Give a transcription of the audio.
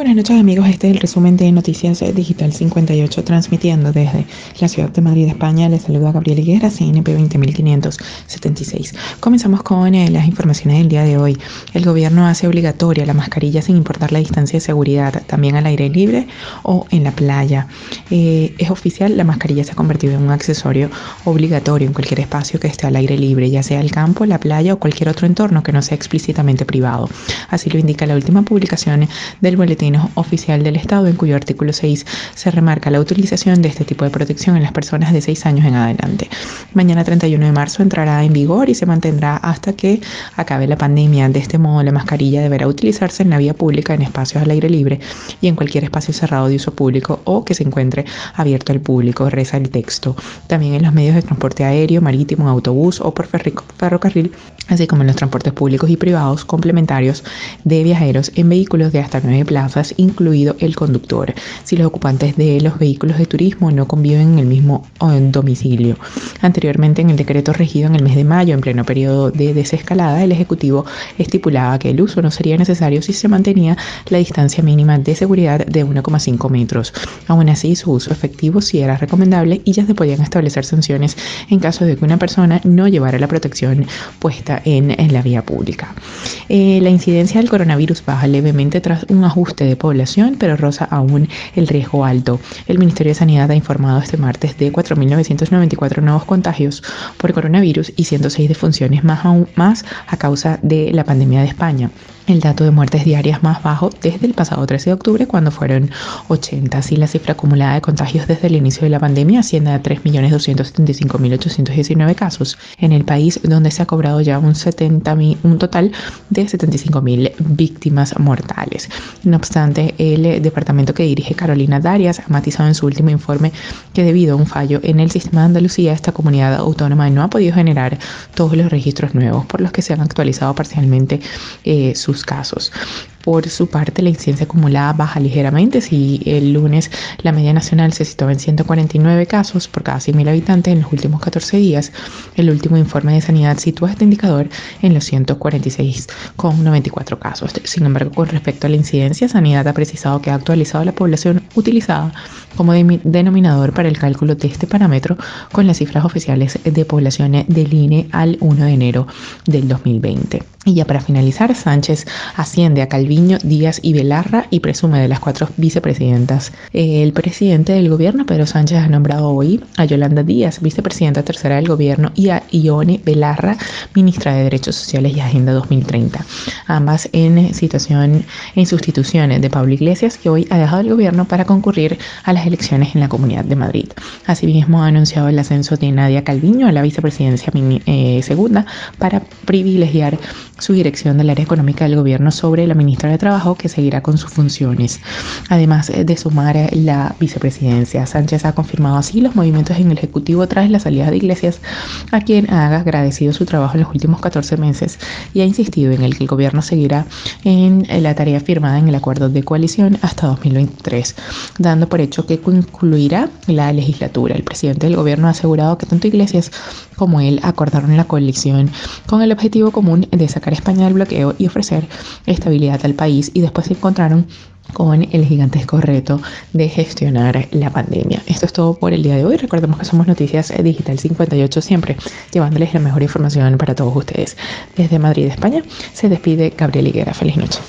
Buenas noches amigos, este es el resumen de Noticias Digital 58 transmitiendo desde la ciudad de Madrid, España. Les saluda Gabriel Higuera, CNP 20576. Comenzamos con eh, las informaciones del día de hoy. El gobierno hace obligatoria la mascarilla sin importar la distancia de seguridad, también al aire libre o en la playa. Eh, es oficial, la mascarilla se ha convertido en un accesorio obligatorio en cualquier espacio que esté al aire libre, ya sea el campo, la playa o cualquier otro entorno que no sea explícitamente privado. Así lo indica la última publicación del boletín oficial del Estado, en cuyo artículo 6 se remarca la utilización de este tipo de protección en las personas de 6 años en adelante. Mañana 31 de marzo entrará en vigor y se mantendrá hasta que acabe la pandemia. De este modo, la mascarilla deberá utilizarse en la vía pública, en espacios al aire libre y en cualquier espacio cerrado de uso público o que se encuentre abierto al público, reza el texto. También en los medios de transporte aéreo, marítimo, autobús o por ferrocarril, así como en los transportes públicos y privados complementarios de viajeros en vehículos de hasta 9 plazas incluido el conductor, si los ocupantes de los vehículos de turismo no conviven en el mismo domicilio. Anteriormente, en el decreto regido en el mes de mayo, en pleno periodo de desescalada, el Ejecutivo estipulaba que el uso no sería necesario si se mantenía la distancia mínima de seguridad de 1,5 metros. Aún así, su uso efectivo sí era recomendable y ya se podían establecer sanciones en caso de que una persona no llevara la protección puesta en, la vía pública. Eh, la incidencia del coronavirus baja levemente tras un ajuste de población, pero roza aún el riesgo alto. El Ministerio de Sanidad ha informado este martes de 4.994 nuevos contagios por coronavirus y 106 defunciones más, aún, más a causa de la pandemia de España el dato de muertes diarias más bajo desde el pasado 13 de octubre, cuando fueron 80. Así, la cifra acumulada de contagios desde el inicio de la pandemia asciende a 3.275.819 casos en el país, donde se ha cobrado ya un, 70, un total de 75.000 víctimas mortales. No obstante, el departamento que dirige Carolina Darias ha matizado en su último informe que debido a un fallo en el sistema de Andalucía, esta comunidad autónoma no ha podido generar todos los registros nuevos, por los que se han actualizado parcialmente eh, sus casos. Por su parte, la incidencia acumulada baja ligeramente. Si el lunes la media nacional se situaba en 149 casos por cada 100.000 habitantes en los últimos 14 días, el último informe de sanidad sitúa este indicador en los 146,94 casos. Sin embargo, con respecto a la incidencia, Sanidad ha precisado que ha actualizado la población utilizada como denominador para el cálculo de este parámetro con las cifras oficiales de población del INE al 1 de enero del 2020. Y ya para finalizar, Sánchez asciende a Calviño, Díaz y Belarra y presume de las cuatro vicepresidentas. El presidente del gobierno, Pedro Sánchez, ha nombrado hoy a Yolanda Díaz, vicepresidenta tercera del gobierno, y a Ione Belarra, ministra de Derechos Sociales y Agenda 2030. Ambas en situación, en sustituciones de Pablo Iglesias, que hoy ha dejado el gobierno para concurrir a las elecciones en la Comunidad de Madrid. Asimismo, ha anunciado el ascenso de Nadia Calviño a la vicepresidencia eh, segunda para privilegiar su dirección del área económica del gobierno sobre la ministra de Trabajo, que seguirá con sus funciones. Además de sumar la vicepresidencia, Sánchez ha confirmado así los movimientos en el Ejecutivo tras la salida de Iglesias, a quien ha agradecido su trabajo en los últimos 14 meses y ha insistido en el que el gobierno seguirá en la tarea firmada en el acuerdo de coalición hasta 2023, dando por hecho que concluirá la legislatura. El presidente del gobierno ha asegurado que tanto Iglesias como él acordaron la coalición con el objetivo común de sacar España del bloqueo y ofrecer estabilidad al país y después se encontraron con el gigantesco reto de gestionar la pandemia. Esto es todo por el día de hoy. Recordemos que somos Noticias Digital 58 siempre, llevándoles la mejor información para todos ustedes. Desde Madrid, España, se despide Gabriel Higuera. Feliz noche.